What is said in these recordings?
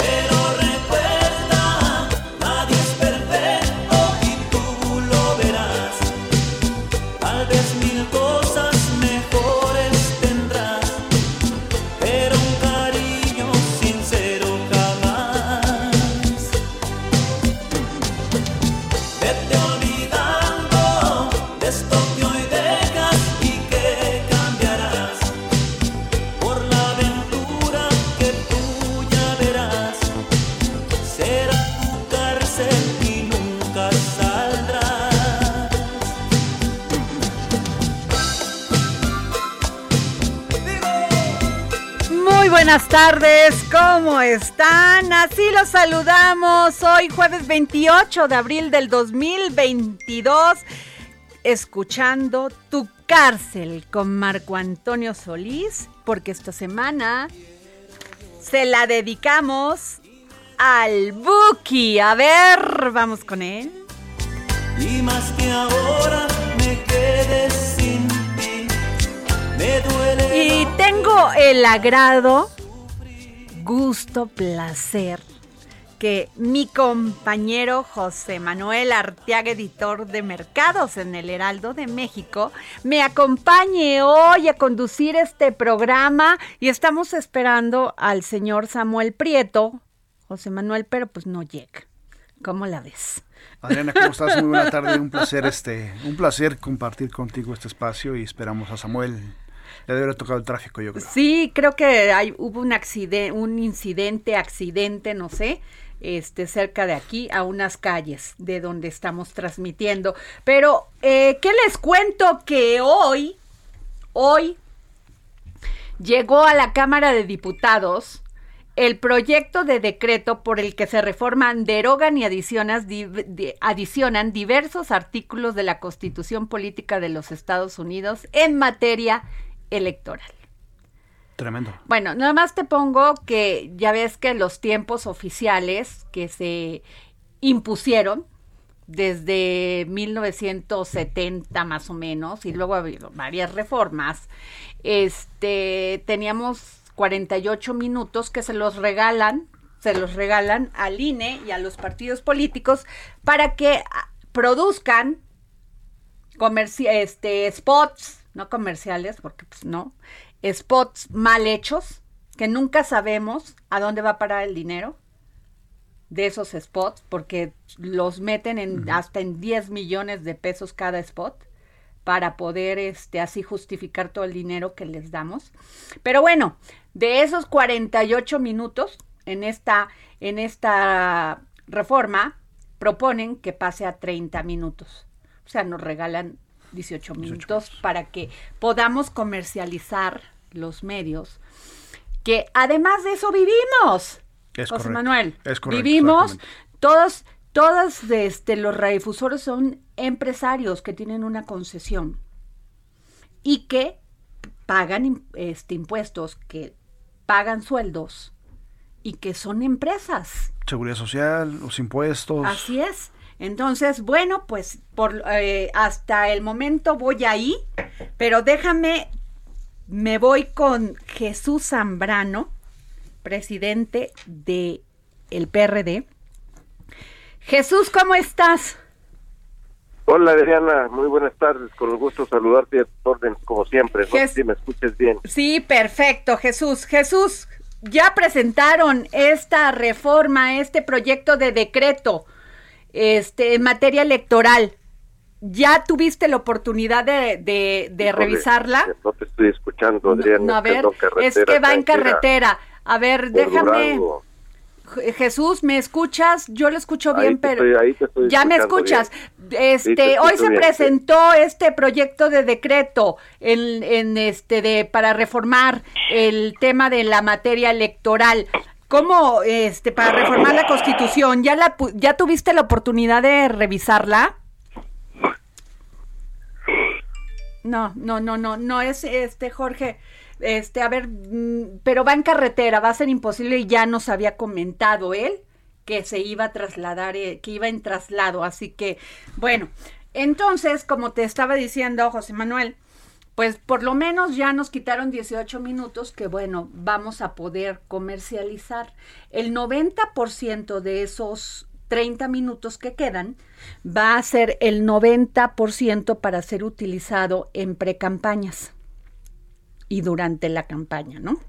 Pero tardes, ¿cómo están? Así los saludamos hoy jueves 28 de abril del 2022, escuchando Tu cárcel con Marco Antonio Solís, porque esta semana se la dedicamos al Buki. A ver, vamos con él. Y más que ahora me quedé sin ti, me duele. Y tengo el agrado, gusto, placer que mi compañero José Manuel Arteaga, editor de mercados en el Heraldo de México, me acompañe hoy a conducir este programa y estamos esperando al señor Samuel Prieto, José Manuel, pero pues no llega. ¿Cómo la ves? Adriana, ¿cómo estás? Muy buena tarde. Un placer, este, un placer compartir contigo este espacio y esperamos a Samuel. Le debe tocado el tráfico, yo creo. Sí, creo que hay, hubo un accidente, un incidente, accidente, no sé, este, cerca de aquí, a unas calles de donde estamos transmitiendo. Pero, eh, ¿qué les cuento? Que hoy, hoy, llegó a la Cámara de Diputados el proyecto de decreto por el que se reforman, derogan y adicionan diversos artículos de la Constitución Política de los Estados Unidos en materia electoral. Tremendo. Bueno, nada más te pongo que ya ves que los tiempos oficiales que se impusieron desde 1970 más o menos y luego ha habido varias reformas, este teníamos 48 minutos que se los regalan, se los regalan al INE y a los partidos políticos para que produzcan comerci este spots, no comerciales, porque pues no, spots mal hechos, que nunca sabemos a dónde va a parar el dinero de esos spots, porque los meten en hasta en 10 millones de pesos cada spot para poder este así justificar todo el dinero que les damos. Pero bueno, de esos 48 minutos en esta en esta reforma proponen que pase a 30 minutos. O sea, nos regalan 18 minutos para que podamos comercializar los medios que además de eso vivimos. Es José correcto. Manuel, Es correcto, vivimos todos todos este los radiodifusores son empresarios que tienen una concesión y que pagan este impuestos, que pagan sueldos y que son empresas. Seguridad social, los impuestos. Así es. Entonces, bueno, pues por eh, hasta el momento voy ahí, pero déjame, me voy con Jesús Zambrano, presidente de el PRD. Jesús, ¿cómo estás? Hola Adriana, muy buenas tardes, con el gusto saludarte a tu orden como siempre, no si me escuches bien. Sí, perfecto, Jesús. Jesús, ya presentaron esta reforma, este proyecto de decreto este, en materia electoral. ¿Ya tuviste la oportunidad de, de- revisarla? No te estoy escuchando, Adriana. No, a ver, es que va en carretera. A ver, déjame. Durango. Jesús, ¿me escuchas? Yo lo escucho Ahí bien, pero estoy- ahí te estoy ya me escuchas. bien. Este, hoy se bien, sí. presentó este proyecto de decreto en, en este de para reformar el tema de la materia electoral. ¿Cómo este para reformar la Constitución? ¿Ya la ya tuviste la oportunidad de revisarla? No, no, no, no, no es este Jorge. Este, a ver, mm, pero va en carretera, va a ser imposible y ya nos había comentado él que se iba a trasladar, eh, que iba en traslado, así que, bueno, entonces, como te estaba diciendo José Manuel, pues por lo menos ya nos quitaron 18 minutos que, bueno, vamos a poder comercializar. El 90% de esos 30 minutos que quedan va a ser el 90% para ser utilizado en precampañas y durante la campaña, ¿no?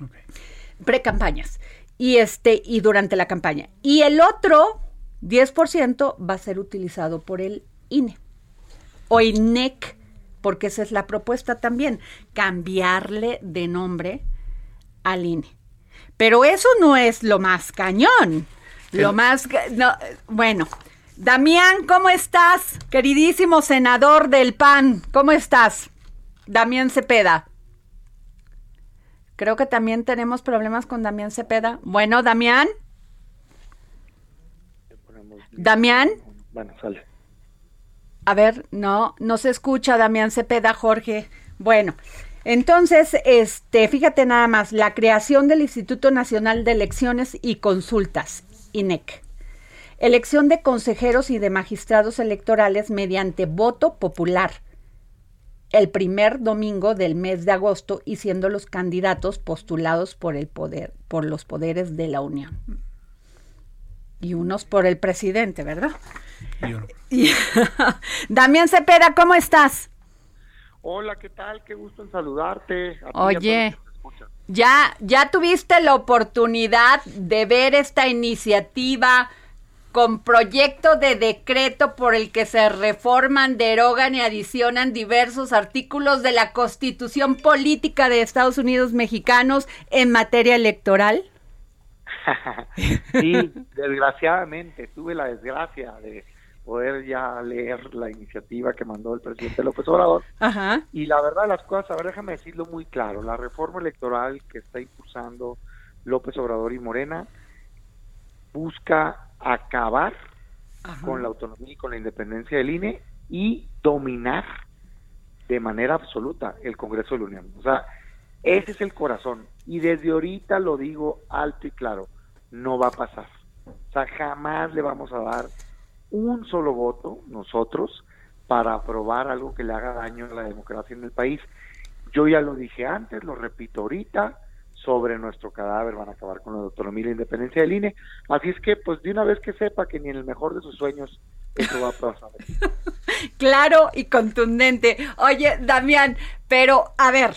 Ok. Precampañas. Y este y durante la campaña. Y el otro 10% va a ser utilizado por el INE o INEC, porque esa es la propuesta también, cambiarle de nombre al INE. Pero eso no es lo más cañón. Lo más, no, bueno, Damián, ¿cómo estás? Queridísimo senador del PAN, ¿cómo estás? Damián Cepeda. Creo que también tenemos problemas con Damián Cepeda. Bueno, Damián. Damián. Bueno, sale. A ver, no, no se escucha Damián Cepeda, Jorge. Bueno, entonces, este, fíjate nada más, la creación del Instituto Nacional de Elecciones y Consultas, INEC. Elección de consejeros y de magistrados electorales mediante voto popular. El primer domingo del mes de agosto y siendo los candidatos postulados por el poder, por los poderes de la Unión. Y unos por el presidente, ¿verdad? Damián Cepeda, ¿cómo estás? Hola, ¿qué tal? Qué gusto en saludarte. A Oye. Ya, ya tuviste la oportunidad de ver esta iniciativa con proyecto de decreto por el que se reforman, derogan y adicionan diversos artículos de la Constitución Política de Estados Unidos Mexicanos en materia electoral. Sí, desgraciadamente tuve la desgracia de poder ya leer la iniciativa que mandó el presidente López Obrador. Ajá. Y la verdad las cosas, a ver, déjame decirlo muy claro, la reforma electoral que está impulsando López Obrador y Morena busca acabar con la autonomía y con la independencia del INE y dominar de manera absoluta el Congreso de la Unión. O sea, ese es el corazón. Y desde ahorita lo digo alto y claro, no va a pasar. O sea, jamás le vamos a dar un solo voto nosotros para aprobar algo que le haga daño a la democracia en el país. Yo ya lo dije antes, lo repito ahorita, sobre nuestro cadáver van a acabar con la autonomía y la independencia del INE. Así es que, pues de una vez que sepa que ni en el mejor de sus sueños eso va a pasar. Claro y contundente. Oye, Damián, pero a ver,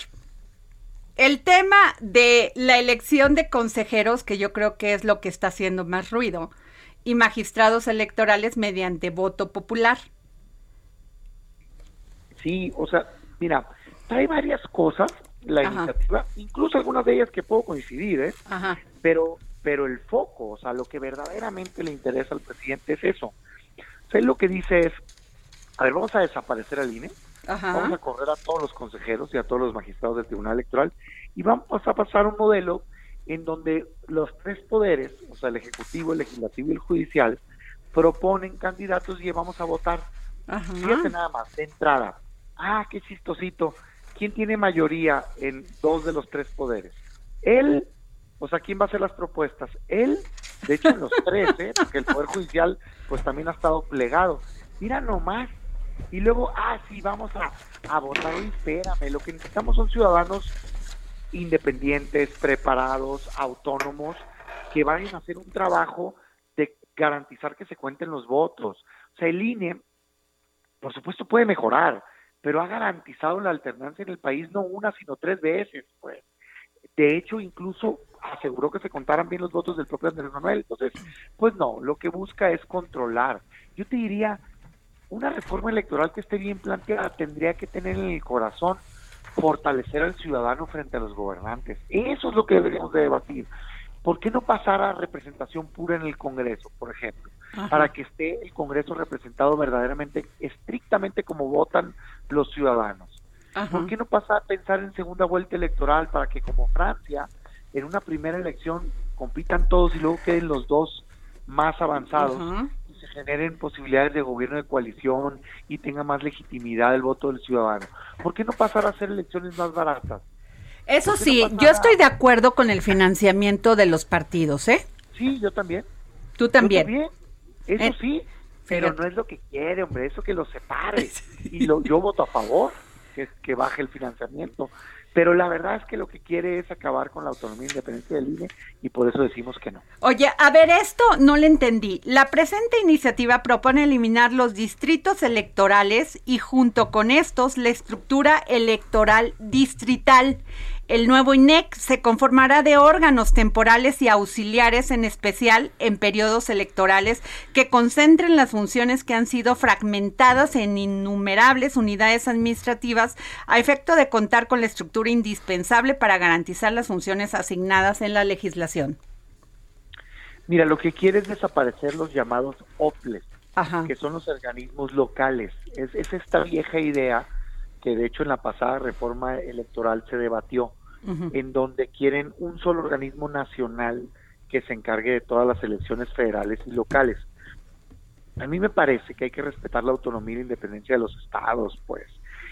el tema de la elección de consejeros, que yo creo que es lo que está haciendo más ruido, y magistrados electorales mediante voto popular. Sí, o sea, mira, trae varias cosas la Ajá. iniciativa, incluso algunas de ellas que puedo coincidir, ¿eh? Ajá. pero pero el foco, o sea, lo que verdaderamente le interesa al presidente es eso. O sea, él lo que dice es, a ver, vamos a desaparecer al INE, vamos a correr a todos los consejeros y a todos los magistrados del Tribunal Electoral y vamos a pasar un modelo en donde los tres poderes, o sea, el Ejecutivo, el Legislativo y el Judicial, proponen candidatos y vamos a votar. Fíjate Ajá. nada más, de entrada. Ah, qué chistosito. ¿Quién tiene mayoría en dos de los tres poderes? Él, o sea, ¿quién va a hacer las propuestas? Él De hecho, en los tres, ¿eh? porque el Poder Judicial pues también ha estado plegado. Mira nomás. Y luego, ah, sí, vamos a, a votar. Oye, espérame, lo que necesitamos son ciudadanos independientes, preparados, autónomos, que vayan a hacer un trabajo de garantizar que se cuenten los votos. O sea, el INE, por supuesto, puede mejorar, pero ha garantizado la alternancia en el país no una, sino tres veces, pues. De hecho, incluso aseguró que se contaran bien los votos del propio Andrés Manuel. Entonces, pues no, lo que busca es controlar. Yo te diría, una reforma electoral que esté bien planteada tendría que tener en el corazón fortalecer al ciudadano frente a los gobernantes. Eso es lo que deberíamos de debatir. ¿Por qué no pasar a representación pura en el Congreso, por ejemplo? Para que esté el Congreso representado verdaderamente, estrictamente como votan los ciudadanos. ¿Por qué no pasar a pensar en segunda vuelta electoral para que como Francia, en una primera elección compitan todos y luego queden los dos más avanzados y se generen posibilidades de gobierno de coalición y tenga más legitimidad el voto del ciudadano? ¿Por qué no pasar a hacer elecciones más baratas? Eso ¿Por qué no sí, yo estoy de acuerdo con el financiamiento de los partidos, ¿eh? Sí, yo también. Tú Yo también. Eso Eh, sí, pero fíjate. no es lo que quiere, hombre, eso que lo separe. Y lo, yo voto a favor, que, que baje el financiamiento. Pero la verdad es que lo que quiere es acabar con la autonomía e independencia del INE y por eso decimos que no. Oye, a ver, esto no le entendí. La presente iniciativa propone eliminar los distritos electorales y junto con estos la estructura electoral distrital. El nuevo INEC se conformará de órganos temporales y auxiliares, en especial en periodos electorales, que concentren las funciones que han sido fragmentadas en innumerables unidades administrativas a efecto de contar con la estructura indispensable para garantizar las funciones asignadas en la legislación. Mira, lo que quiere es desaparecer los llamados OPLES, Ajá. que son los organismos locales. Es, es esta vieja idea que de hecho en la pasada reforma electoral se debatió, en donde quieren un solo organismo nacional que se encargue de todas las elecciones federales y locales. A mí me parece que hay que respetar la autonomía y la independencia de los estados, pues,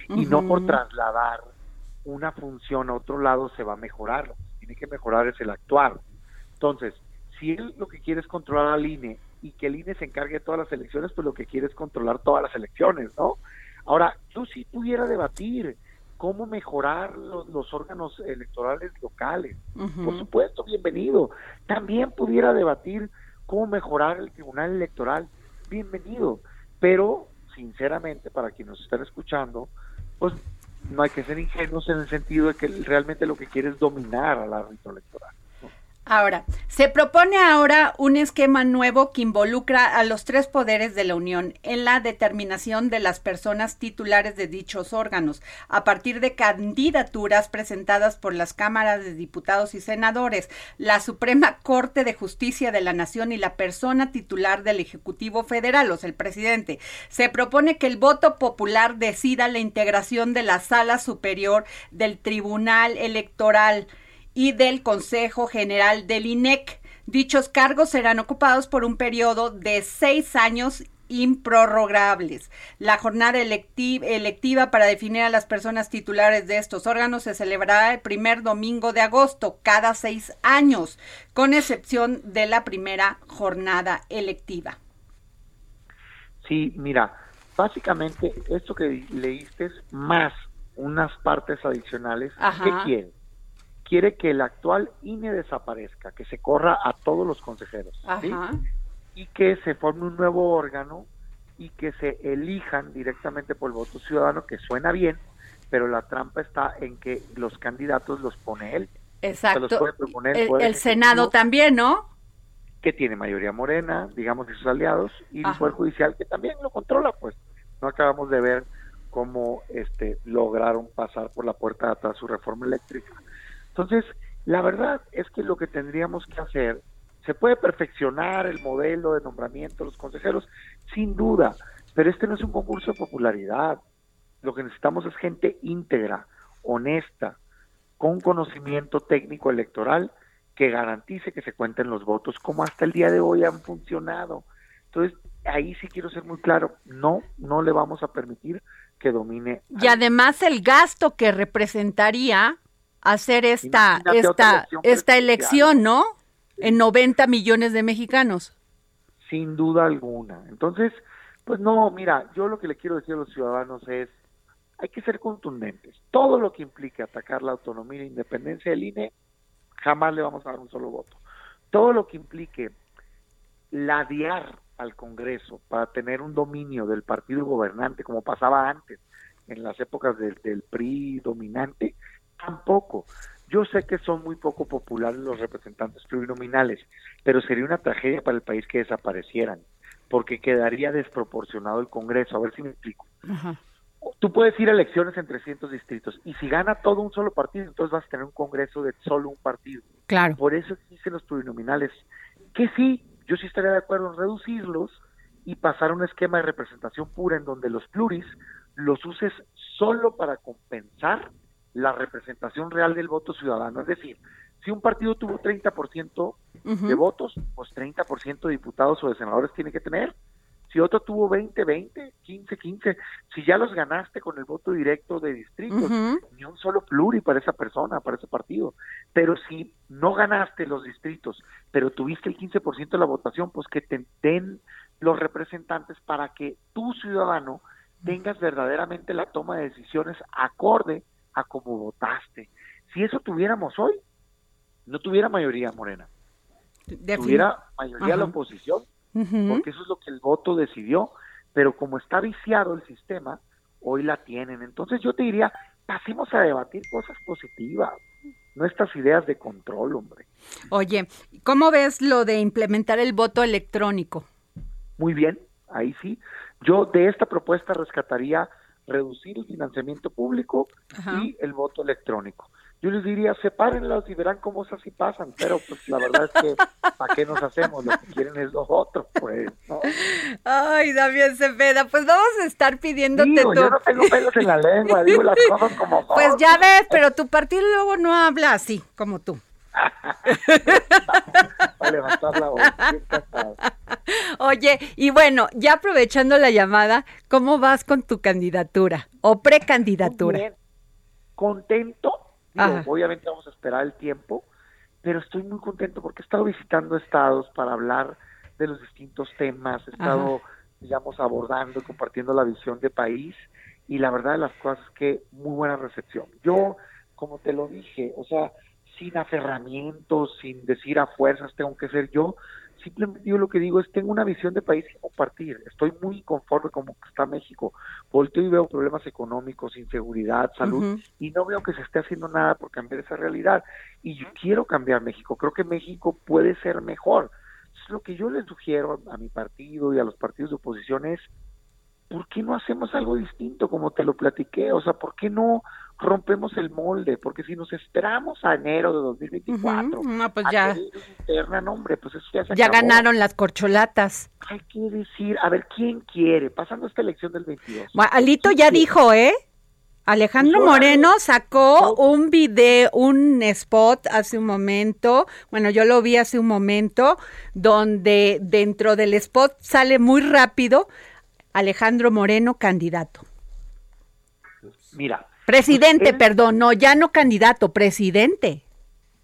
y no por trasladar una función a otro lado se va a mejorar, lo que tiene que mejorar es el actuar. Entonces, si él lo que quiere es controlar al INE y que el INE se encargue de todas las elecciones, pues lo que quiere es controlar todas las elecciones, ¿no? Ahora, yo sí pudiera debatir cómo mejorar los, los órganos electorales locales. Por supuesto, bienvenido. También pudiera debatir cómo mejorar el Tribunal Electoral. Bienvenido. Pero, sinceramente, para quienes nos están escuchando, pues no hay que ser ingenuos en el sentido de que realmente lo que quiere es dominar al árbitro electoral. Ahora, se propone ahora un esquema nuevo que involucra a los tres poderes de la Unión en la determinación de las personas titulares de dichos órganos, a partir de candidaturas presentadas por las cámaras de diputados y senadores, la Suprema Corte de Justicia de la Nación y la persona titular del Ejecutivo Federal, o sea, el presidente. Se propone que el voto popular decida la integración de la Sala Superior del Tribunal Electoral y del Consejo General del INEC. Dichos cargos serán ocupados por un periodo de seis años improrrogables. La jornada electi- electiva para definir a las personas titulares de estos órganos se celebrará el primer domingo de agosto, cada seis años, con excepción de la primera jornada electiva. Sí, mira, básicamente esto que leíste es más unas partes adicionales. Ajá. ¿Qué quiere? Quiere que el actual INE desaparezca, que se corra a todos los consejeros. y que se forme un nuevo órgano y que se elijan directamente por el voto ciudadano, que suena bien, pero la trampa está en que los candidatos los pone él, Exacto. puede proponer el Senado también, ¿no? que tiene mayoría morena, digamos, y sus aliados, y el. Poder Judicial que también lo controla, pues. No acabamos de ver cómo este lograron pasar por la puerta de atrás su reforma eléctrica. Entonces, la verdad es que lo que tendríamos que hacer, se puede perfeccionar el modelo de nombramiento de los consejeros, sin duda, pero este no es un concurso de popularidad. Lo que necesitamos es gente íntegra, honesta, con conocimiento técnico electoral que garantice que se cuenten los votos, como hasta el día de hoy han funcionado. Entonces, ahí sí quiero ser muy claro, no, no le vamos a permitir que domine. Y además el gasto que representaría hacer esta, Imagínate esta, elección esta elección, ¿no? en 90 millones de mexicanos. Sin duda alguna. Entonces, pues no, mira, yo lo que le quiero decir a los ciudadanos es, hay que ser contundentes. Todo lo que implique atacar la autonomía e independencia del INE, jamás le vamos a dar un solo voto. Todo lo que implique ladear al Congreso para tener un dominio del partido gobernante, como pasaba antes, en las épocas del, del PRI dominante, tampoco. Yo sé que son muy poco populares los representantes plurinominales, pero sería una tragedia para el país que desaparecieran, porque quedaría desproporcionado el Congreso. A ver si me explico. Tú puedes ir a elecciones en 300 distritos y si gana todo un solo partido, entonces vas a tener un Congreso de solo un partido. Claro. Por eso existen los plurinominales, que sí, yo sí estaría de acuerdo en reducirlos y pasar a un esquema de representación pura en donde los pluris los uses solo para compensar la representación real del voto ciudadano. Es decir, si un partido tuvo 30% de votos, pues 30% de diputados o de senadores tiene que tener. Si otro tuvo 20, 20, 15, 15, si ya los ganaste con el voto directo de distritos, ni un solo pluri para esa persona, para ese partido. Pero si no ganaste los distritos, pero tuviste el 15% de la votación, pues que te den los representantes para que tu ciudadano tengas verdaderamente la toma de decisiones acorde a cómo votaste. Si eso tuviéramos hoy, no tuviera mayoría morena, tuviera mayoría la oposición, porque eso es lo que el voto decidió, pero como está viciado el sistema, hoy la tienen. Entonces yo te diría, pasemos a debatir cosas positivas, no estas ideas de control, hombre. Oye, ¿cómo ves lo de implementar el voto electrónico? Muy bien, ahí sí. Yo de esta propuesta rescataría reducir el financiamiento público y el voto electrónico. Yo les diría, sepárenlos y verán cómo esas sí pasan, pero pues la verdad es que ¿para qué nos hacemos? Lo que quieren es los otros, pues, ¿no? Ay, Damián Cepeda, pues vamos a estar pidiéndote Digo, tu... yo no tengo pelos en la lengua, digo las cosas como son. Pues ya ves, pero tu partido luego no habla así, como tú. Para levantar la voz. Oye, y bueno, ya aprovechando la llamada, ¿cómo vas con tu candidatura o precandidatura? Muy bien. Contento, Digo, obviamente vamos a esperar el tiempo, pero estoy muy contento porque he estado visitando estados para hablar de los distintos temas, he estado, digamos, abordando y compartiendo la visión de país y la verdad de las cosas es que muy buena recepción. Yo, como te lo dije, o sea, sin aferramientos, sin decir a fuerzas tengo que ser yo, simplemente yo lo que digo es tengo una visión de país que compartir, estoy muy inconforme como está México, volteo y veo problemas económicos, inseguridad, salud, y no veo que se esté haciendo nada por cambiar esa realidad. Y yo quiero cambiar México, creo que México puede ser mejor. Entonces, lo que yo les sugiero a mi partido y a los partidos de oposición es, ¿por qué no hacemos algo distinto como te lo platiqué? O sea, ¿por qué no rompemos el molde? Porque si nos esperamos a enero de 2024, Ujú, no, pues ya. interna, no, hombre, pues eso ya se Ya acabó. ganaron las corcholatas. Hay que decir, a ver, ¿quién quiere? Pasando esta elección del 22. Bueno, Alito ¿quién ya quiere? dijo, ¿eh? Alejandro. Moreno sacó un video, un spot hace un momento, bueno, yo lo vi hace un momento, donde dentro del spot sale muy rápido Alejandro Moreno candidato. Mira, Presidente, él- perdón, no, ya no candidato, presidente.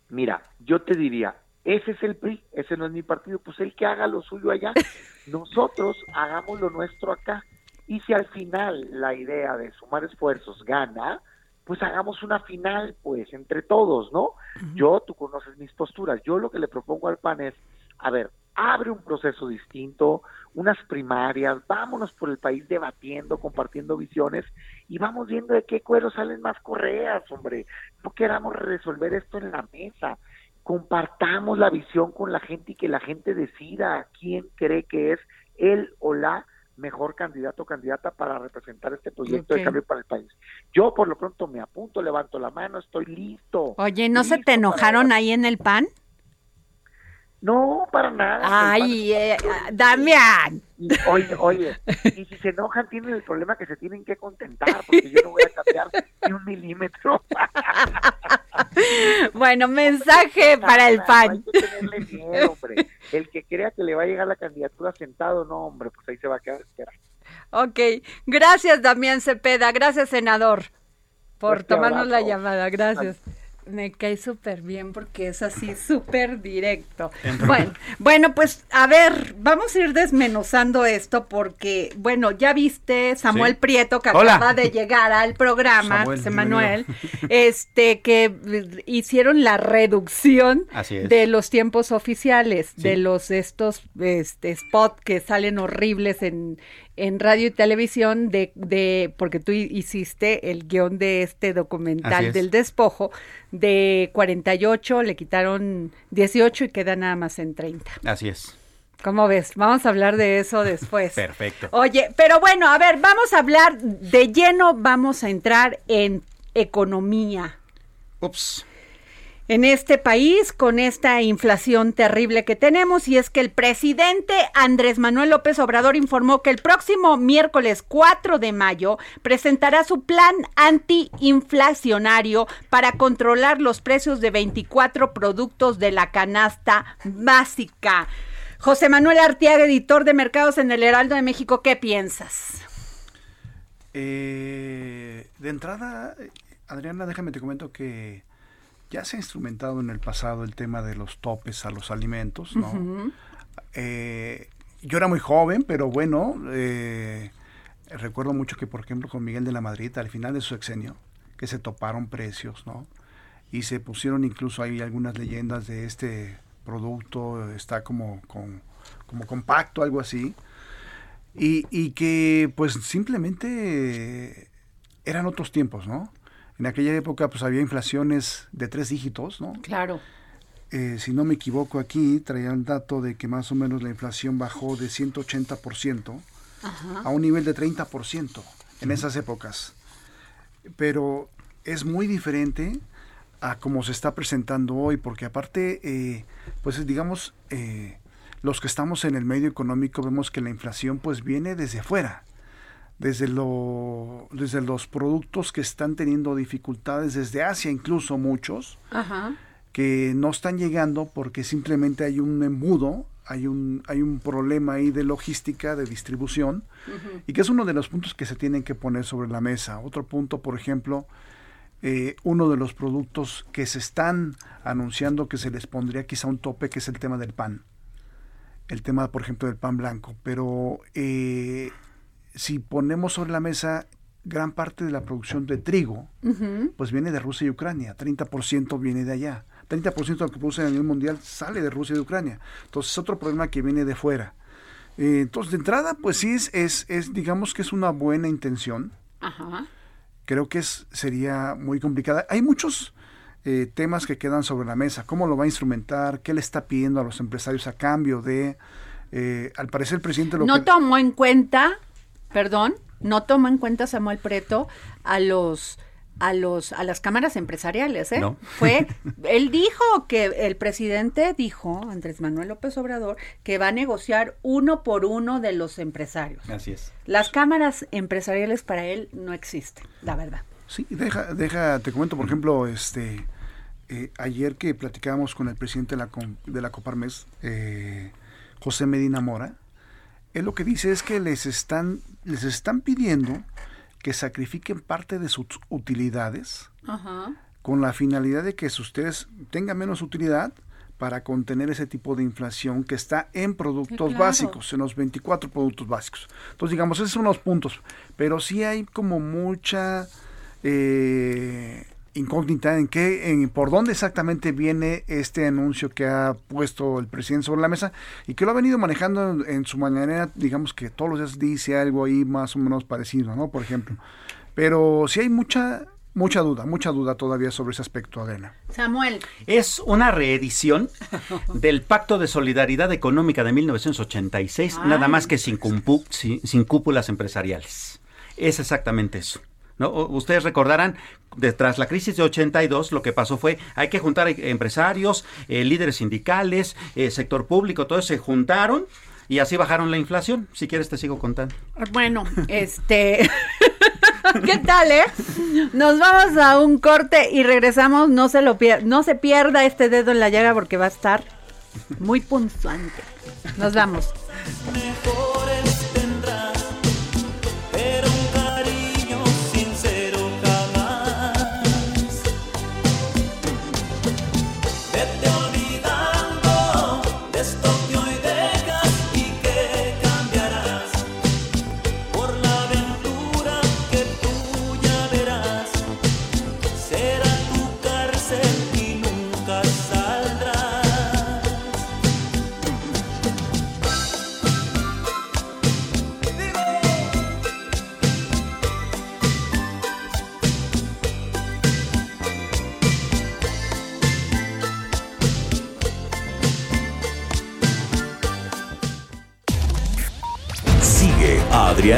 Mira, yo te diría, ese es el PRI, ese no es mi partido, pues el que haga lo suyo allá, nosotros hagamos lo nuestro acá. Y si al final la idea de sumar esfuerzos gana, pues hagamos una final, pues, entre todos, ¿no? Yo, tú conoces mis posturas, yo lo que le propongo al PAN es, a ver, abre un proceso distinto, unas primarias, vámonos por el país debatiendo, compartiendo visiones y vamos viendo de qué cuero salen más correas, hombre. No queramos resolver esto en la mesa. Compartamos la visión con la gente y que la gente decida quién cree que es él o la mejor candidato o candidata para representar este proyecto de cambio para el país. Yo por lo pronto me apunto, levanto la mano, estoy listo. Oye, ¿no se te enojaron ahí en el PAN? No, para nada. Ay, eh, ah, Damián. Y, oye, oye, y si se enojan tienen el problema que se tienen que contentar, porque yo no voy a cambiar ni un milímetro. Bueno, mensaje para el PAN. No hay que tenerle miedo, hombre. El que crea que le va a llegar la candidatura sentado, no, hombre, pues ahí se va a quedar esperando. Ok, gracias Damián Cepeda, gracias senador por tomarnos la llamada, gracias. Me cae súper bien porque es así súper directo. Bueno, bueno, pues a ver, vamos a ir desmenuzando esto porque, bueno, ya viste Samuel Sí. Prieto que Hola. acaba de llegar al programa, Samuel, José. Manuel, este, que hicieron la reducción de los tiempos oficiales, Sí. de los estos este, spots que salen horribles en, en radio y televisión, de, de porque tú hiciste el guion de este documental es. del despojo, de 48 le quitaron 18 y queda nada más en 30. Así es. ¿Cómo ves? Vamos a hablar de eso después. Perfecto. Oye, pero bueno, a ver, vamos a hablar de lleno, vamos a entrar en economía Ups. En este país con esta inflación terrible que tenemos y es que el presidente Andrés Manuel López Obrador informó que el próximo miércoles 4 de mayo presentará su plan antiinflacionario para controlar los precios de 24 productos de la canasta básica. José Manuel Artiaga, editor de mercados en el Heraldo de México, ¿qué piensas? Eh, de entrada, eh, Adriana, déjame te comento que ya se ha instrumentado en el pasado el tema de los topes a los alimentos, ¿no? Eh, yo era muy joven, pero bueno, eh, recuerdo mucho que, por ejemplo, con Miguel de la Madrid, al final de su sexenio, que se toparon precios, ¿no? Y se pusieron incluso ahí algunas leyendas de este producto, está como, con- como compacto, algo así. Y, y que pues simplemente eran otros tiempos, ¿no? En aquella época pues había inflaciones de tres dígitos, ¿no? Claro. Eh, si no me equivoco aquí, traía el dato de que más o menos la inflación bajó de 180% a un nivel de 30% en esas épocas. Pero es muy diferente a cómo se está presentando hoy, porque aparte, eh, pues digamos, eh, los que estamos en el medio económico vemos que la inflación pues viene desde afuera, desde, lo, desde los productos que están teniendo dificultades, desde Asia incluso muchos, Ajá. que no están llegando porque simplemente hay un embudo, hay un, hay un problema ahí de logística, de distribución, y que es uno de los puntos que se tienen que poner sobre la mesa. Otro punto, por ejemplo, eh, uno de los productos que se están anunciando que se les pondría quizá un tope, que es el tema del pan. El tema, por ejemplo, del pan blanco. Pero eh, si ponemos sobre la mesa gran parte de la producción de trigo, pues viene de Rusia y Ucrania, 30% viene de allá. 30% de lo que producen a nivel mundial sale de Rusia y de Ucrania. Entonces es otro problema que viene de fuera. Eh, entonces, de entrada, pues sí, es, es, es, digamos que es una buena intención. Ajá. Creo que es, sería muy complicada. Hay muchos eh, temas que quedan sobre la mesa. ¿Cómo lo va a instrumentar? ¿Qué le está pidiendo a los empresarios a cambio de... eh, al parecer el presidente lo no que... tomó en cuenta, perdón, no tomó en cuenta Samuel Preto a los a los a las cámaras empresariales, ¿eh? No. Fue él dijo que el presidente dijo Andrés Manuel López Obrador que va a negociar uno por uno de los empresarios. Así es. Las cámaras empresariales para él no existen, la verdad. Sí, deja, deja, te comento, por ejemplo, este, eh, ayer que platicábamos con el presidente de la, com- de la Coparmex, eh, José Medina Mora, él lo que dice es que les están, les están pidiendo que sacrifiquen parte de sus utilidades Ajá. con la finalidad de que ustedes tengan menos utilidad para contener ese tipo de inflación que está en productos claro. básicos, en los 24 productos básicos. Entonces, digamos, esos son los puntos, pero sí hay como mucha eh, incógnita en qué, en por dónde exactamente viene este anuncio que ha puesto el presidente sobre la mesa y que lo ha venido manejando en, en su manera, digamos que todos los días dice algo ahí más o menos parecido, ¿no? Por ejemplo. Pero sí hay mucha, mucha duda, mucha duda todavía sobre ese aspecto, Adena. Samuel, Es una reedición del Pacto de Solidaridad Económica de 1986, Ay. nada más que sin, cumpu- sin, sin cúpulas empresariales. Es exactamente eso. ¿No? Ustedes recordarán, de- tras la crisis de 82, lo que pasó fue, hay que juntar eh, empresarios, eh, líderes sindicales, eh, sector público, todos se juntaron y así bajaron la inflación. Si quieres te sigo contando. Bueno, este. ¿Qué tal, eh? Nos vamos a un corte y regresamos. No se lo pier- no se pierda este dedo en la llaga porque va a estar muy puntuante. Nos vamos.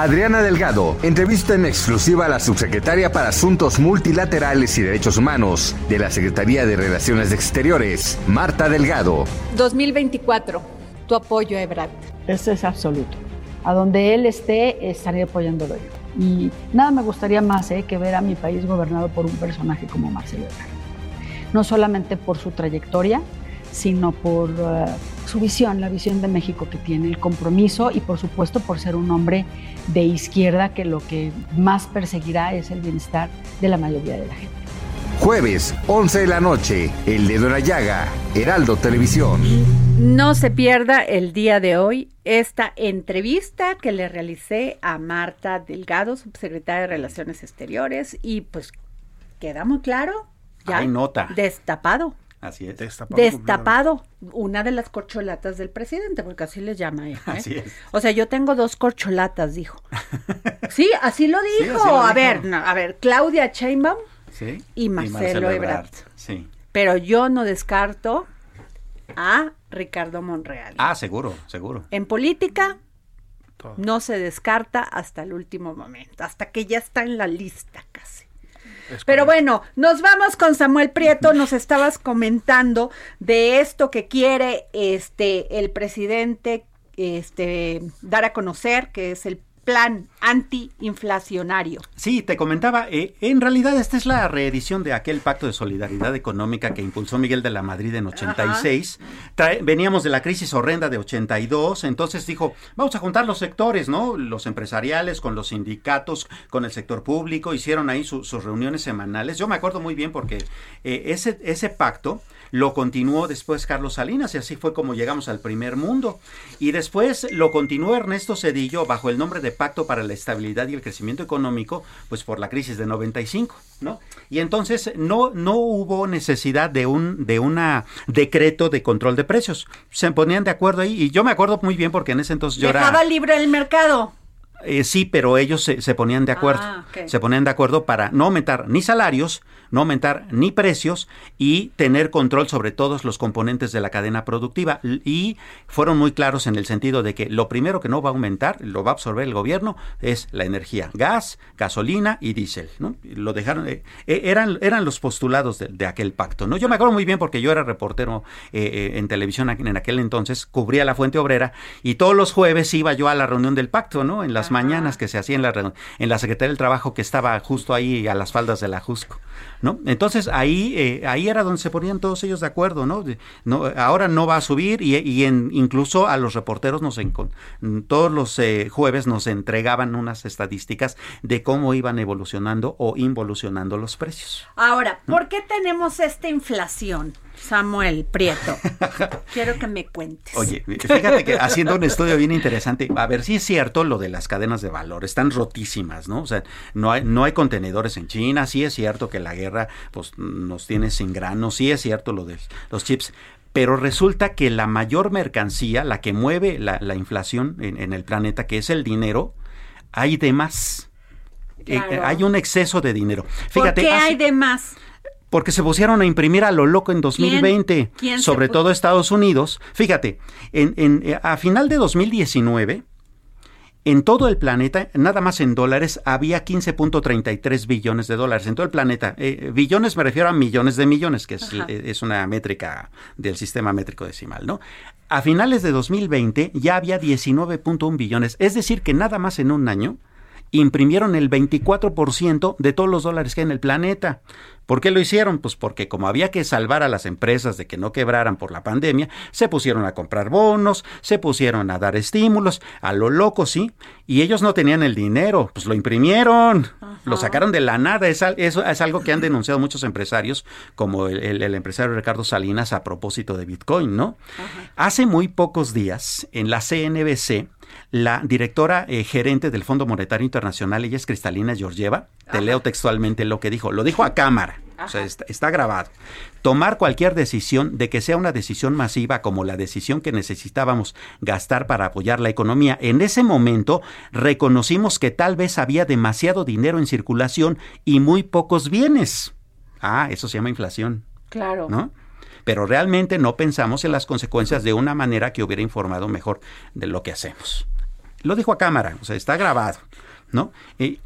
Adriana Delgado entrevista en exclusiva a la subsecretaria para Asuntos Multilaterales y Derechos Humanos de la Secretaría de Relaciones Exteriores, Marta Delgado. 2024, tu apoyo a Ebrard. Eso es absoluto. A donde él esté, estaré apoyándolo yo. Y nada me gustaría más eh, que ver a mi país gobernado por un personaje como Marcelo Ebrard. No solamente por su trayectoria, sino por uh, su visión, la visión de México que tiene, el compromiso y por supuesto por ser un hombre de izquierda que lo que más perseguirá es el bienestar de la mayoría de la gente. Jueves, 11 de la noche, El Dedo en la Llaga, Heraldo Televisión. No se pierda el día de hoy esta entrevista que le realicé a Marta Delgado, subsecretaria de Relaciones Exteriores, y pues queda muy claro, ya Hay nota. destapado. Así es. Destapado. Destapado, una de las corcholatas del presidente, porque así les llama él. ¿eh? Así es. O sea, yo tengo dos corcholatas, dijo. Sí, así lo Sí, dijo. así lo a dijo. ver, no, a ver, Claudia Sheinbaum Sí. y Marcelo, Ebrard. Sí. Pero yo no descarto a Ricardo Monreal. Ah, seguro, seguro. En política Todo. no se descarta hasta el último momento, hasta que ya está en la lista casi. Pero bueno, nos vamos con Samuel Prieto. Nos estabas comentando de esto que quiere este el presidente este dar a conocer, que es el plan antiinflacionario. Sí, te comentaba, eh, en realidad esta es la reedición de aquel pacto de solidaridad económica que impulsó Miguel de la Madrid en 86. Trae- veníamos de la crisis horrenda de 82, entonces dijo, vamos a juntar los sectores, ¿no? Los empresariales con los sindicatos, con el sector público, hicieron ahí su- sus reuniones semanales. Yo me acuerdo muy bien porque eh, ese, ese pacto lo continuó después Carlos Salinas y así fue como llegamos al primer mundo. Y después lo continuó Ernesto Cedillo bajo el nombre de Pacto para la Estabilidad y el Crecimiento Económico, pues por la crisis de 95, ¿no? Y entonces no, no hubo necesidad de un de una decreto de control de precios. Se ponían de acuerdo ahí y yo me acuerdo muy bien porque en ese entonces yo. Dejaba libre el mercado. Eh, sí, pero ellos se, se ponían de acuerdo. Ah. Se ponían de acuerdo para no aumentar ni salarios, no aumentar ni precios y tener control sobre todos los componentes de la cadena productiva. Y fueron muy claros en el sentido de que lo primero que no va a aumentar, lo va a absorber el gobierno, es la energía, gas, gasolina y diésel. ¿no? Lo dejaron, eh, eh, eran, eran los postulados de, de aquel pacto. ¿no? Yo me acuerdo muy bien porque yo era reportero eh, eh, en televisión en aquel entonces, cubría la fuente obrera y todos los jueves iba yo a la reunión del pacto, ¿no? En las mañanas que se hacía en la, en la Secretaría del Trabajo que estaba justo ahí a las faldas de la Jusco, ¿no? Entonces ahí, eh, ahí era donde se ponían todos ellos de acuerdo, ¿no? No ahora no va a subir y, y en, incluso a los reporteros nos todos los eh, jueves nos entregaban unas estadísticas de cómo iban evolucionando o involucionando los precios. Ahora, ¿por qué tenemos esta inflación? Samuel Prieto. Quiero que me cuentes. Oye, fíjate que haciendo un estudio bien interesante, a ver si es cierto lo de las cadenas de valor, están rotísimas, ¿no? O sea, no hay, no hay contenedores en China, sí es cierto que la guerra pues, nos tiene sin grano, sí es cierto lo de los chips, pero resulta que la mayor mercancía, la que mueve la, la inflación en, en, el planeta, que es el dinero, hay de más. Eh, hay un exceso de dinero. Fíjate, ¿Por qué hace- hay de más? Porque se pusieron a imprimir a lo loco en 2020, ¿Quién se sobre todo Estados Unidos. Fíjate, en, en- eh, a final de 2019, en todo el planeta, nada más en dólares, había 15.33 billones de dólares en todo el planeta. Eh, billones me refiero a millones de millones, que es, eh, es una métrica del sistema métrico decimal, ¿no? A finales de 2020 ya había 19.1 billones, es decir, que nada más en un año imprimieron el 24% de todos los dólares que hay en el planeta. ¿Por qué lo hicieron? Pues porque como había que salvar a las empresas de que no quebraran por la pandemia, se pusieron a comprar bonos, se pusieron a dar estímulos, a lo loco, sí, y ellos no tenían el dinero, pues lo imprimieron, lo sacaron de la nada. Es, es algo que han denunciado muchos empresarios, como el, el- el empresario Ricardo Salinas a propósito de Bitcoin, ¿no? Hace muy pocos días, en la CNBC, la directora eh, gerente del Fondo Monetario Internacional, ella es Cristalina Georgieva, te leo textualmente lo que dijo, lo dijo a cámara, o sea, está, está grabado. Tomar cualquier decisión de que sea una decisión masiva como la decisión que necesitábamos gastar para apoyar la economía, en ese momento reconocimos que tal vez había demasiado dinero en circulación y muy pocos bienes. Ah, eso se llama inflación. Claro. ¿no? Pero realmente no pensamos en las consecuencias de una manera que hubiera informado mejor de lo que hacemos. Lo dijo a cámara, o sea, está grabado, ¿no? Y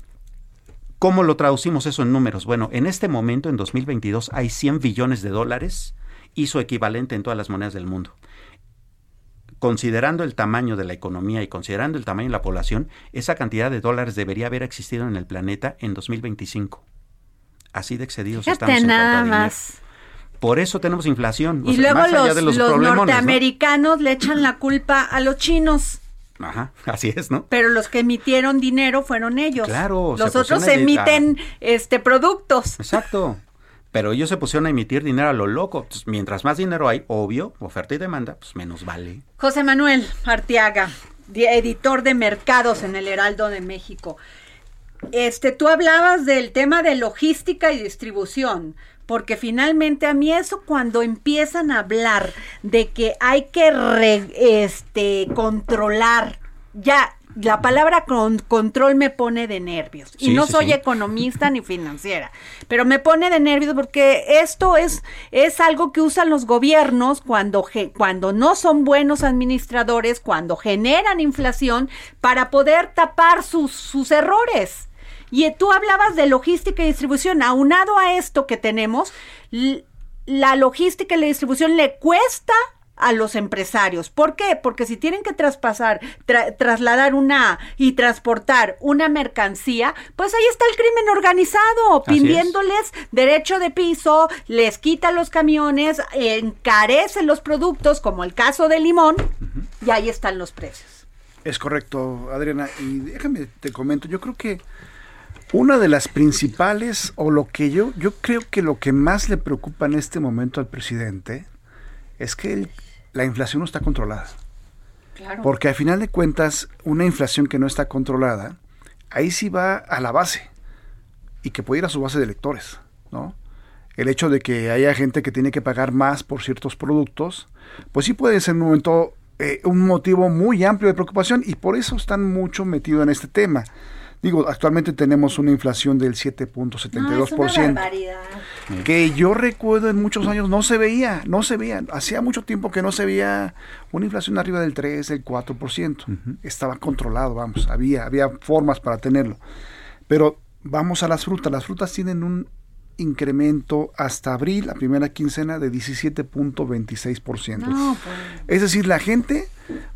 ¿Cómo lo traducimos eso en números? Bueno, en este momento, en 2022, hay 100 billones de dólares y su equivalente en todas las monedas del mundo. Considerando el tamaño de la economía y considerando el tamaño de la población, esa cantidad de dólares debería haber existido en el planeta en 2025. Así de excedidos Fíjate estamos en nada más. Por eso tenemos inflación. o Y sea, luego más allá los, de los, los problemones, ¿no? norteamericanos le echan la culpa a los chinos, Ajá, así es, ¿no? pero los que emitieron dinero fueron ellos. Claro, Los otros a- emiten este productos. Exacto. Pero ellos se pusieron a emitir dinero a lo loco. Mientras más dinero hay, obvio, oferta y demanda, pues menos vale. José Manuel Arteaga, di- editor de mercados en el Heraldo de México. Este, tú hablabas del tema de logística y distribución, porque finalmente a mí eso cuando empiezan a hablar de que hay que re- este controlar ya la palabra con control me pone de nervios y no sí, soy sí. economista ni financiera, pero me pone de nervios porque esto es, es algo que usan los gobiernos cuando, cuando no son buenos administradores, cuando generan inflación para poder tapar sus, sus errores. Y tú hablabas de logística y distribución. Aunado a esto que tenemos, la logística y la distribución le cuesta a los empresarios. ¿Por qué? Porque si tienen que traspasar, tra- trasladar una y transportar una mercancía, pues ahí está el crimen organizado, pidiéndoles derecho de piso, les quita los camiones, encarece los productos, como el caso del limón, y ahí están los precios. Es correcto, Adriana. Y déjame te comento, yo creo que una de las principales, o lo que yo, yo creo que lo que más le preocupa en este momento al presidente, es que el- la inflación no está controlada. Claro. Porque al final de cuentas, una inflación que no está controlada, ahí sí va a la base y que puede ir a su base de electores, ¿no? El hecho de que haya gente que tiene que pagar más por ciertos productos, pues sí puede ser un momento, eh, un motivo muy amplio de preocupación y por eso están mucho metidos en este tema. Digo, actualmente tenemos una inflación del 7.72%. que yo recuerdo en muchos años no se veía, no se veía. Hacía mucho tiempo que no se veía una inflación arriba del 3, del 4%. Estaba controlado, vamos, había, había formas para tenerlo. Pero vamos a las frutas. Las frutas tienen un incremento hasta abril, la primera quincena, de 17.26%. No, Es decir, la gente,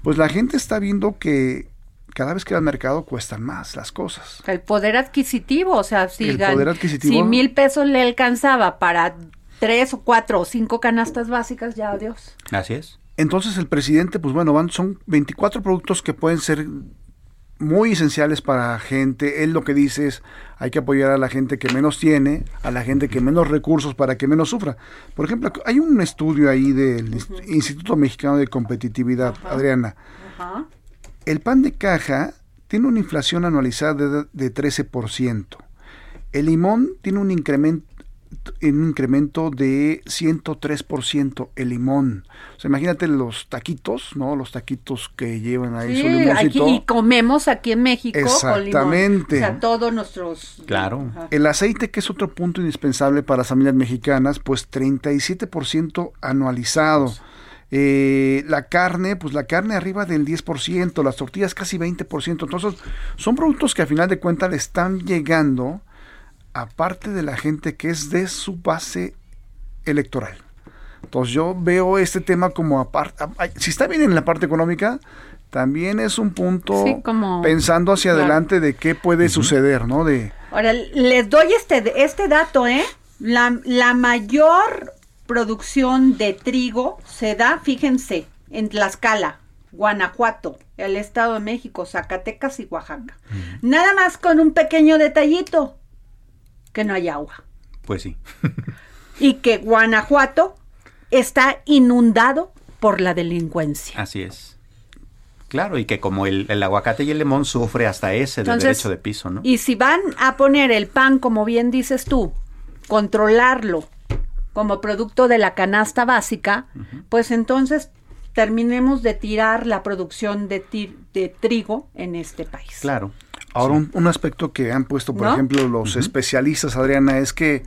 pues la gente está viendo que cada vez que va al mercado cuestan más las cosas. El poder adquisitivo, o sea, si, El gan- poder adquisitivo. si mil pesos le alcanzaba para tres o cuatro o cinco canastas básicas, ya adiós. Así es. Entonces el presidente, pues bueno, van, son 24 productos que pueden ser muy esenciales para gente. Él lo que dice es, hay que apoyar a la gente que menos tiene, a la gente que menos recursos para que menos sufra. Por ejemplo, hay un estudio ahí del Inst- Instituto Mexicano de Competitividad, Adriana. El pan de caja tiene una inflación anualizada de, de 13%. El limón tiene un incremento un incremento de 103% el limón. O sea, imagínate los taquitos, ¿no? Los taquitos que llevan ahí Sí, su aquí, y comemos aquí en México con limón. Exactamente. O sea, todos nuestros... Claro. Ajá. El aceite, que es otro punto indispensable para las familias mexicanas, pues 37% anualizado. Eh, la carne, pues la carne arriba del 10%, las tortillas casi 20%. Entonces, son productos que a final de cuentas le están llegando a parte de la gente que es de su base electoral. Entonces, yo veo este tema como aparte. Si está bien en la parte económica, también es un punto Sí, como- pensando hacia Claro. adelante de qué puede suceder, ¿no? De. Ahora, les doy este, este dato, ¿eh? La, la mayor producción de trigo se da, fíjense, en Tlaxcala, Guanajuato, el Estado de México, Zacatecas y Oaxaca. Nada más con un pequeño detallito, que no hay agua. Pues sí. Y que Guanajuato está inundado por la delincuencia. Así es. Claro, y que como el, el aguacate y el limón sufre hasta ese de Entonces, derecho de piso, ¿no? Y si van a poner el pan, como bien dices tú, controlarlo como producto de la canasta básica, pues entonces terminemos de tirar la producción de, ti- de trigo en este país. Claro. Ahora, un, un aspecto que han puesto, por ¿No? ejemplo, los especialistas, Adriana, es que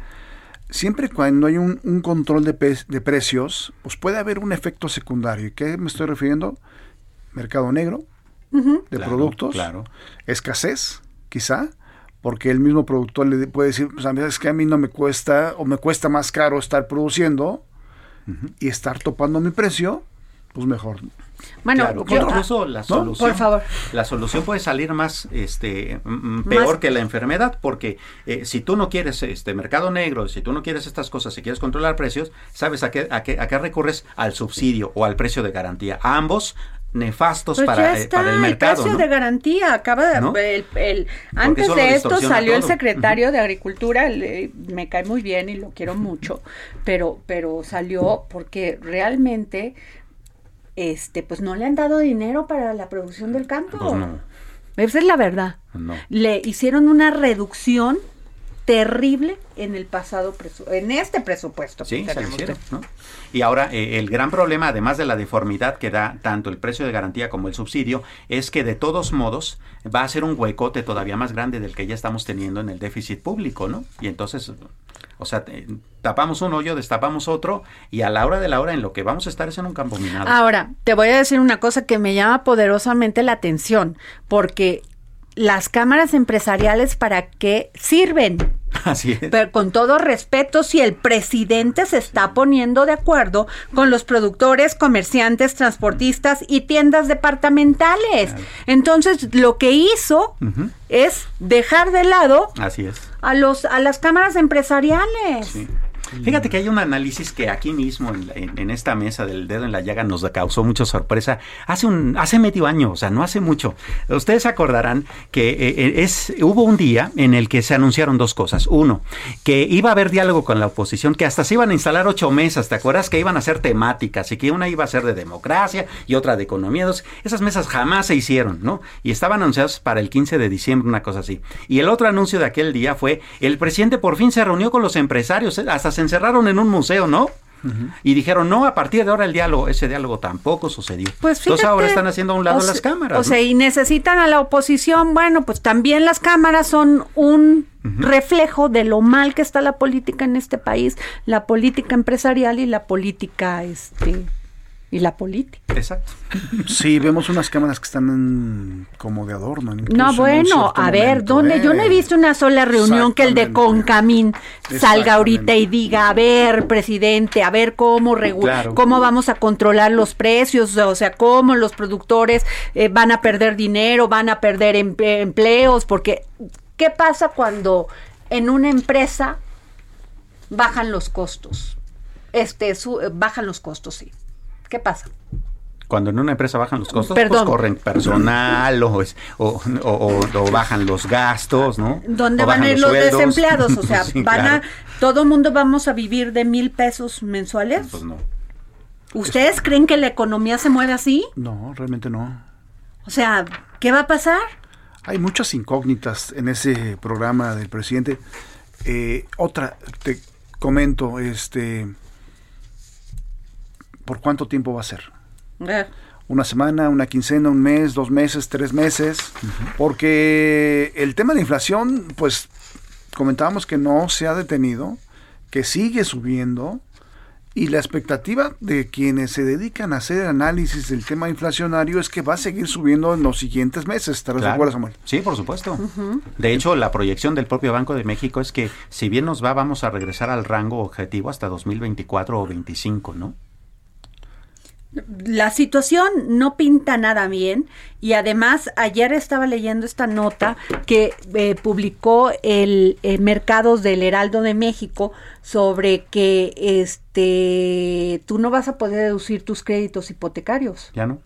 siempre cuando hay un, un control de, pe- de precios, pues puede haber un efecto secundario. ¿Y qué me estoy refiriendo? Mercado negro de Claro, productos, claro. escasez, quizá, porque el mismo productor le puede decir, pues a mí es que a mí no me cuesta o me cuesta más caro estar produciendo y estar topando mi precio, pues mejor. Bueno, Claro, yo- incluso la ¿no? solución, Por favor. la solución puede salir más, este, peor Más- que la enfermedad, porque eh, si tú no quieres este mercado negro, si tú no quieres estas cosas, si quieres controlar precios, sabes a qué, a qué, a qué recurres al subsidio o al precio de garantía. Ambos nefastos Pues para, ya eh, está, para el mercado. precio ¿no? de garantía. Acaba el- el- antes de esto salió el secretario de Agricultura, el, me cae muy bien y lo quiero mucho, pero, pero salió porque realmente. Este, pues no le han dado dinero para la producción del campo. Pues no, Esa es la verdad. no. Le hicieron una reducción terrible en el pasado en este presupuesto. que Sí, se. Y ahora eh, el gran problema, además de la deformidad que da tanto el precio de garantía como el subsidio, es que de todos modos va a ser un huecote todavía más grande del que ya estamos teniendo en el déficit público, ¿no? Y entonces, o sea, eh, tapamos un hoyo, destapamos otro, y a la hora de la hora en lo que vamos a estar es en un campo minado. Ahora, te voy a decir una cosa que me llama poderosamente la atención, porque las cámaras empresariales para qué sirven? Así es. Pero con todo respeto, si el presidente se está poniendo de acuerdo con los productores, comerciantes, transportistas y tiendas departamentales. Entonces, lo que hizo es dejar de lado Así es. a los a las cámaras empresariales. Sí. Fíjate que hay un análisis que aquí mismo en, en- en esta mesa del dedo en la llaga nos causó mucha sorpresa hace un hace medio año, o sea, no hace mucho. Ustedes acordarán que eh, eh, es hubo un día en el que se anunciaron dos cosas. Uno, que iba a haber diálogo con la oposición, que hasta se iban a instalar ocho mesas, ¿te acuerdas? Que iban a ser temáticas y que una iba a ser de democracia y otra de economía. Entonces, esas mesas jamás se hicieron, ¿no? Y estaban anunciadas para el 15 de diciembre, una cosa así. Y el otro anuncio de aquel día fue, el presidente por fin se reunió con los empresarios, ¿eh? hasta se encerraron en un museo, ¿no? Y dijeron, no, a partir de ahora el diálogo, ese diálogo tampoco sucedió. Pues Entonces ahora fíjate, están haciendo a un lado las se- cámaras. O sea, ¿no? y necesitan a la oposición. Bueno, pues también las cámaras son un reflejo de lo mal que está la política en este país, la política empresarial y la política, este, y la política. Exacto. Sí, vemos unas cámaras que están en- como de adorno. No, bueno, a ver, momento, ¿dónde? Yo no he ¿eh? visto una sola reunión que el de. Concamín salga ahorita y diga, a ver, presidente, a ver cómo regu- Claro. cómo vamos a controlar los precios, o sea, cómo los productores eh, van a perder dinero, van a perder empe- empleos, porque ¿qué pasa cuando en una empresa bajan los costos? Este, su- eh, bajan los costos, sí. ¿Qué pasa? Cuando en una empresa bajan los costos, Perdón. pues corren personal o, es- o, o- o- o bajan los gastos, ¿no? ¿Dónde van a ir los desempleados? O sea, Sí, van claro. a, todo mundo vamos a vivir de mil pesos mensuales. Pues no. ¿Ustedes creen que la economía se mueve así? No, realmente no. O sea, ¿qué va a pasar? Hay muchas incógnitas en ese programa del presidente. Eh, otra, te comento, este, ¿por cuánto tiempo va a ser? Eh, Una semana, una quincena, un mes, dos meses, tres meses, porque el tema de la inflación, pues comentábamos que no se ha detenido, que sigue subiendo, y la expectativa de quienes se dedican a hacer análisis del tema inflacionario es que va a seguir subiendo en los siguientes meses. ¿Estarás de acuerdo, Samuel? Sí, por supuesto. De hecho, la proyección del propio Banco de México es que si bien nos va, vamos a regresar al rango objetivo hasta 2024 o 25, ¿no? La situación no pinta nada bien y además ayer estaba leyendo esta nota que eh, publicó el eh, Mercados del Heraldo de México sobre que este tú no vas a poder deducir tus créditos hipotecarios. ¿Ya no?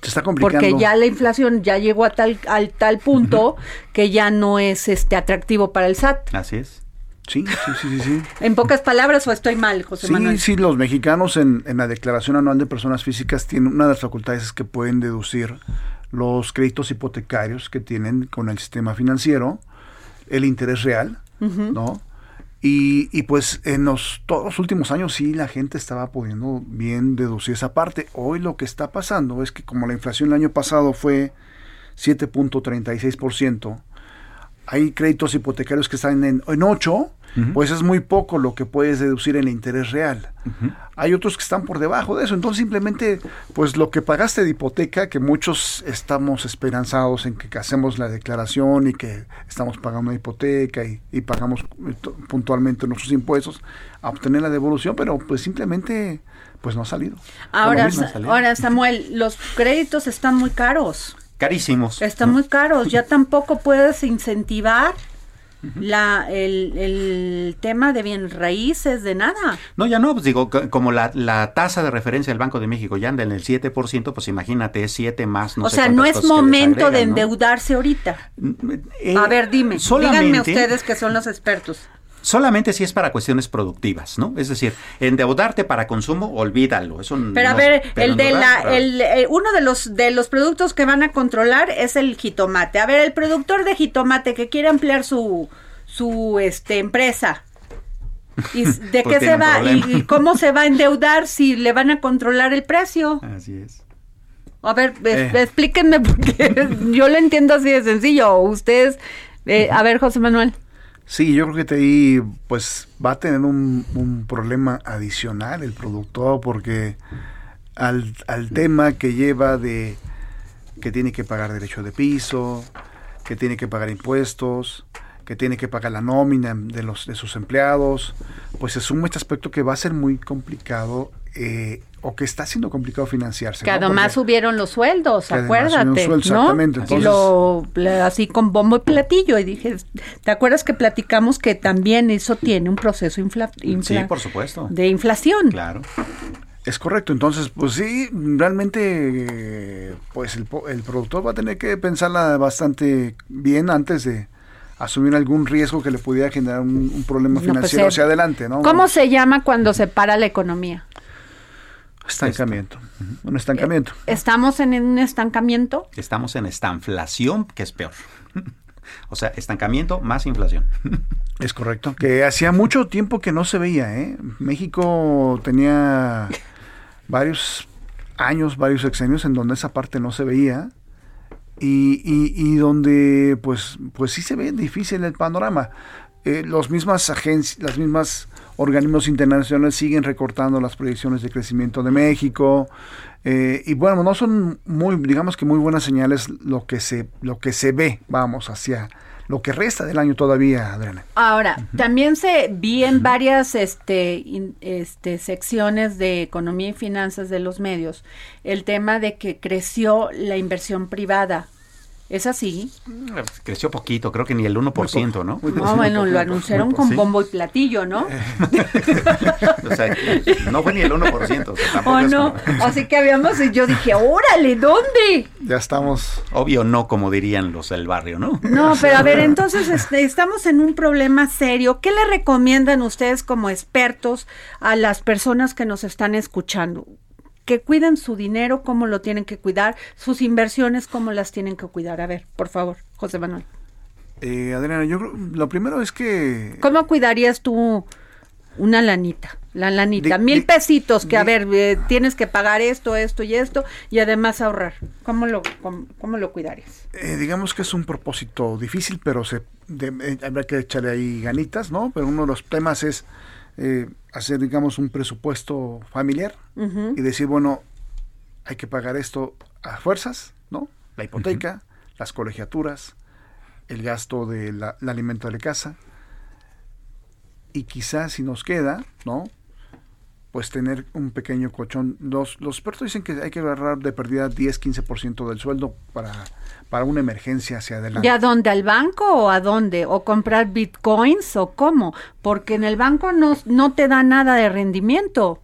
Se está complicando. Porque ya la inflación ya llegó a tal al tal punto que ya no es este atractivo para el SAT. Así es. Sí, sí, sí, sí. sí. En pocas palabras o estoy mal, José Sí, Manuel. sí, los mexicanos en, en la Declaración Anual de Personas Físicas tienen una de las facultades es que pueden deducir los créditos hipotecarios que tienen con el sistema financiero, el interés real. ¿no? Y, y pues en los, todos los últimos años sí la gente estaba pudiendo bien deducir esa parte. Hoy lo que está pasando es que como la inflación el año pasado fue 7.36%, hay créditos hipotecarios que están en, en 8, pues es muy poco lo que puedes deducir en el interés real. Hay otros que están por debajo de eso, entonces simplemente pues lo que pagaste de hipoteca, que muchos estamos esperanzados en que hacemos la declaración y que estamos pagando una hipoteca y, y pagamos eh, puntualmente nuestros impuestos, a obtener la devolución, pero pues simplemente pues no ha salido. Ahora, Por lo mismo. Sa- ahora Samuel, los créditos están muy caros. Carísimos. Están muy caros. Ya tampoco puedes incentivar la el, el tema de bien raíces de nada. No, ya no, pues digo, como la, la tasa de referencia del Banco de México ya anda en el 7%, pues imagínate, es 7 más, no o sé sea, no es momento de endeudarse ahorita. Eh, A ver, dime, díganme ustedes que son los expertos. Solamente si es para cuestiones productivas, ¿no? Es decir, endeudarte para consumo, olvídalo. Eso Pero a ver, pero el de la, el, eh, uno de los de los productos que van a controlar es el jitomate. A ver, el productor de jitomate que quiere ampliar su su este empresa. ¿Y de Pues qué se va y, cómo se va a endeudar si le van a controlar el precio? Así es. A ver, Eh. explíquenme porque yo lo entiendo así de sencillo. Ustedes, eh, a ver, José Manuel. Sí, yo creo que ahí pues va a tener un, un problema adicional el productor porque al, al tema que lleva de que tiene que pagar derecho de piso, que tiene que pagar impuestos, que tiene que pagar la nómina de los de sus empleados, pues se suma este aspecto que va a ser muy complicado eh, o que está siendo complicado financiarse. Que ¿no? además Porque- subieron los sueldos, acuérdate, sueldos, ¿no? exactamente, entonces- lo- así con bombo y platillo y dije, ¿te acuerdas que platicamos que también eso tiene un proceso infla- infla- Sí, por supuesto. de inflación? Claro. Es correcto, entonces, pues sí, realmente, pues el, el productor va a tener que pensarla bastante bien antes de asumir algún riesgo que le pudiera generar un, un problema No, pues, financiero hacia adelante, ¿no? ¿Cómo se llama cuando se para la economía? Estancamiento. Un estancamiento. ¿Estamos en un estancamiento? Estamos en estanflación, que es peor. o sea, estancamiento más inflación. Es correcto. Que hacía mucho tiempo que no se veía, ¿eh? México tenía varios años, varios sexenios en donde esa parte no se veía y, y- y donde pues, pues sí se ve difícil el panorama. Eh, las mismas agencias, las mismas organismos internacionales siguen recortando las proyecciones de crecimiento de México eh, y bueno, no son muy, digamos que muy buenas señales lo que se, lo que se ve, vamos, hacia lo que resta del año todavía, Adriana. Ahora, también se vi en varias este, in- este, secciones de economía y finanzas de los medios el tema de que creció la inversión privada ¿Es así? Creció poquito, creo que ni el 1%, ¿no? No, bueno, lo anunciaron con bombo y platillo, ¿no? O sea, no fue ni el 1%. o sea, tampoco ¿O es no? como- Así que habíamos, y yo dije, órale, ¿dónde? Ya estamos. Obvio no, como dirían los del barrio, ¿no? No, pero a ver, entonces este, estamos en un problema serio. ¿Qué le recomiendan ustedes como expertos a las personas que nos están escuchando? Que cuiden su dinero, cómo lo tienen que cuidar, sus inversiones, cómo las tienen que cuidar. A ver, por favor, José Manuel. Eh, Adriana, yo creo, lo primero es que ¿Cómo cuidarías tú una lanita? La lanita, mil pesitos que, a ver, eh, tienes que pagar esto, esto y esto, y además ahorrar. ¿Cómo lo, cómo, cómo lo cuidarías? eh, digamos que es un propósito difícil, pero se eh, habrá que echarle ahí ganitas, ¿no? Pero uno de los temas es eh, hacer, digamos, un presupuesto familiar y decir, bueno, hay que pagar esto a fuerzas, ¿no? La hipoteca, las colegiaturas, el gasto del alimento de la casa. Y quizás si nos queda, ¿no? Pues tener un pequeño colchón. Los, los expertos dicen que hay que agarrar de pérdida 10-15% del sueldo para, para una emergencia hacia adelante. ¿Y a dónde? ¿Al banco o a dónde? ¿O comprar bitcoins o cómo? Porque en el banco no, no te da nada de rendimiento.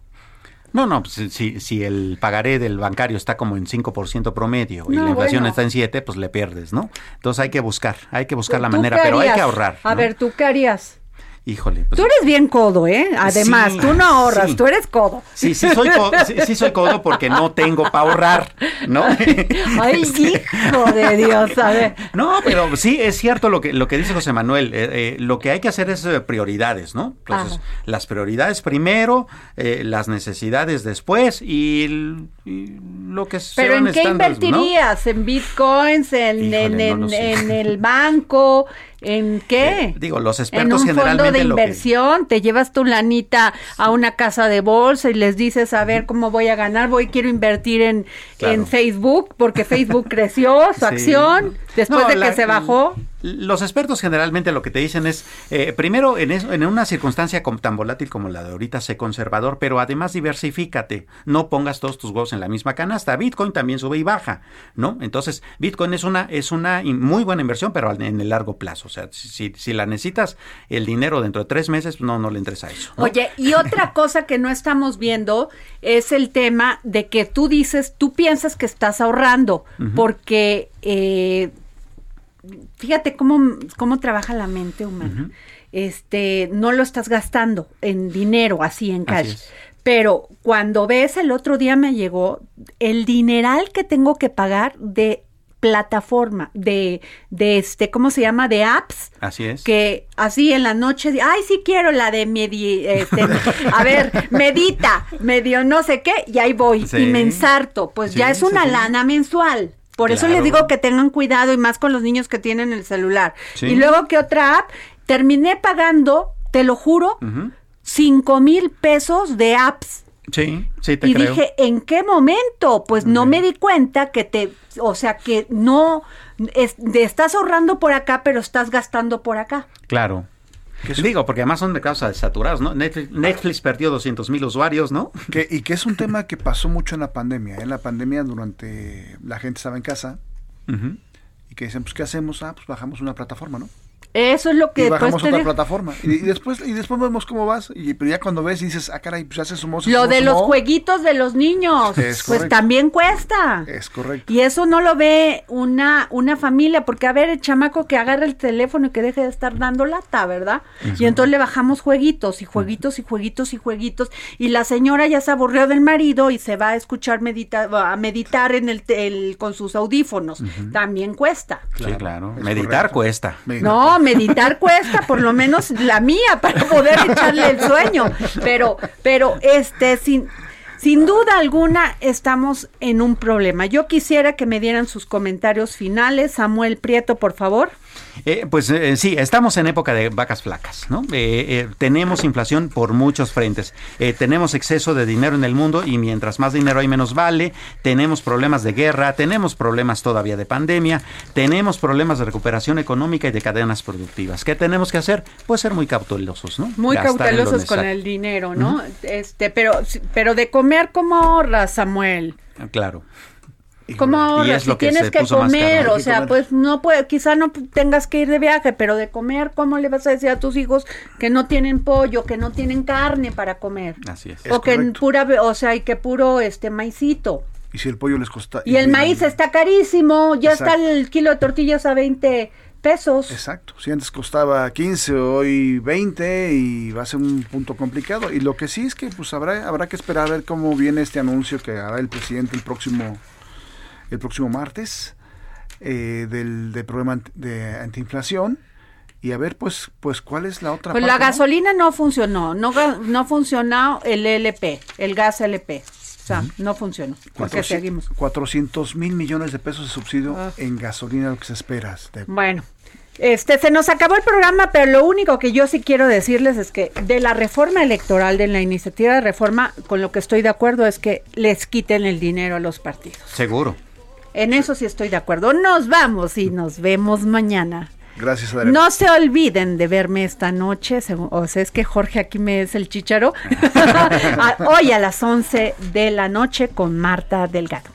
No, no, pues, si, si el pagaré del bancario está como en 5% promedio y la inflación bueno. está en 7, pues le pierdes, ¿no? Entonces hay que buscar, hay que buscar la ¿Tú manera, pero hay que ahorrar. A ¿no? ver, ¿tú qué harías? Híjole, pues Tú eres bien codo, ¿eh? Además, Sí, tú no ahorras, sí. tú eres codo. Sí, sí soy, codo, sí, sí soy codo porque no tengo para ahorrar, ¿no? Ay, hijo de Dios, a ver. No, pero sí, es cierto lo que, lo que dice José Manuel. eh, eh, lo que hay que hacer es eh, prioridades, ¿no? Entonces, Ajá. las prioridades primero, eh, las necesidades después y, y lo que se Pero ¿en qué invertirías? ¿En bitcoins? ¿En, Híjole, en, no en- en el banco? ¿En qué? Eh, digo, los en expertos un fondo de que- inversión, te llevas tu lanita a una casa de bolsa y les dices, a ver cómo voy a ganar, voy, quiero invertir en, Claro. en Facebook, porque Facebook creció su Sí. acción después No, de la- que se bajó. Los expertos generalmente lo que te dicen es, eh, primero, en, eso- en una circunstancia tan volátil como la de ahorita, sé conservador, pero además diversifícate. No pongas todos tus huevos en la misma canasta. Bitcoin también sube y baja, ¿no? Entonces, Bitcoin es una, es una muy buena inversión, pero en el largo plazo. O sea, si, si- la necesitas el dinero dentro de tres meses, no, no le entres a eso. ¿no? Oye, y otra cosa que no estamos viendo es el tema de que tú dices, tú piensas que estás ahorrando, porque eh, fíjate cómo, cómo trabaja la mente humana. Este, no lo estás gastando en dinero, así en cash. Así. Pero cuando ves, el otro día me llegó el dineral que tengo que pagar de plataforma, de, de este, ¿cómo se llama? De apps Así es. que así en la noche, ay, sí quiero la de medi, este, a ver, medita, medio no sé qué, y ahí voy, Sí. y me ensarto, pues Sí, ya es una sí. lana mensual. Por eso les digo que tengan cuidado y más con los niños que tienen el celular. Sí. Y luego, ¿qué otra app? Terminé pagando, te lo juro, cinco mil pesos de apps. Sí, sí, te y creo. dije, ¿en qué momento? Pues no me di cuenta que te, o sea, que no, es- estás ahorrando por acá, pero estás gastando por acá. Claro. Digo, porque además son mercados saturados, ¿no? Netflix, Netflix perdió 200 mil usuarios, ¿no? Que, y que es un tema que pasó mucho en la pandemia. En la pandemia, durante la gente estaba en casa y que dicen, pues, ¿qué hacemos? Ah, pues bajamos una plataforma, ¿no? Eso es lo que y bajamos otra plataforma. Y, y después y después vemos cómo vas. Y, pero ya cuando ves y dices, ah, caray, pues sumó. se Lo sumó, de los jueguitos de los niños, Es pues correcto. también cuesta. Es correcto. Y eso no lo ve una, una familia, porque a ver, el chamaco que agarra el teléfono y que deje de estar dando lata, ¿verdad? Y entonces le bajamos jueguitos y jueguitos y jueguitos y jueguitos. Y la señora ya se aburrió del marido y se va a escuchar medita a meditar en el, el- con sus audífonos. También cuesta. sí, claro. Meditar correcto. cuesta. Mira, No, meditar cuesta, por lo menos la mía, para poder echarle el sueño. Pero, pero, este, sin, sin duda alguna, estamos en un problema. Yo quisiera que me dieran sus comentarios finales. Samuel Prieto, por favor. Eh, pues eh, sí, estamos en época de vacas flacas, ¿no? Eh, eh, tenemos inflación por muchos frentes, Eh, tenemos exceso de dinero en el mundo y mientras más dinero hay menos vale, tenemos problemas de guerra, tenemos problemas todavía de pandemia, tenemos problemas de recuperación económica y de cadenas productivas. ¿Qué tenemos que hacer? Pues ser muy cautelosos, ¿no? Muy Gastar cautelosos con el dinero, ¿no? Este, pero, pero de comer como ahorras, Samuel. Claro. ¿Cómo? Si tienes que comer, o sea, pues no puede, quizá no tengas que ir de viaje, pero de comer, ¿cómo le vas a decir a tus hijos que no tienen pollo, que no tienen carne para comer? Así es. O que en pura, o sea, y que puro este maicito. Y si el pollo les costa... Y el maíz está carísimo, ya está el kilo de tortillas a 20 pesos. Exacto. Si antes costaba 15, hoy 20 y va a ser un punto complicado. Y lo que sí es que pues habrá habrá que esperar a ver cómo viene este anuncio que hará el presidente el próximo el próximo martes eh, del, del programa de antiinflación y a ver pues pues cuál es la otra pues la gasolina no funcionó no no funcionó el LP el gas LP o sea, no funcionó. Porque seguimos. 400 mil millones de pesos de subsidio ah. en gasolina, lo que se espera. Bueno, este, se nos acabó el programa, pero lo único que yo sí quiero decirles es que de la reforma electoral, de la iniciativa de reforma, con lo que estoy de acuerdo es que les quiten el dinero a los partidos. Seguro. En eso sí estoy de acuerdo. Nos vamos y nos vemos mañana. Gracias, Adriana. No se olviden de verme esta noche. o sea, es que Jorge aquí me es el chicharo. Hoy a las 11 de la noche con Marta Delgado.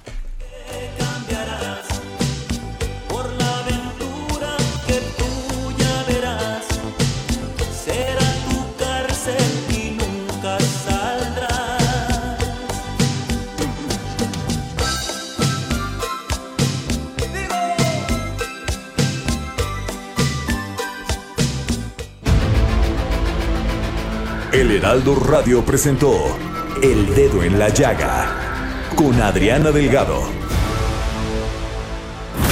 El Heraldo Radio presentó El Dedo en la Llaga con Adriana Delgado.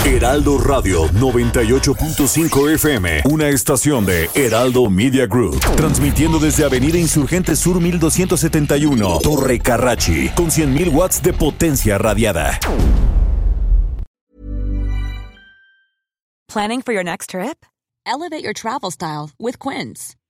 Heraldo Radio 98.5 FM, una estación de Heraldo Media Group, transmitiendo desde Avenida Insurgente Sur 1271, Torre Carrachi, con 100.000 watts de potencia radiada. Planning for your next trip? Elevate your travel style with Quince.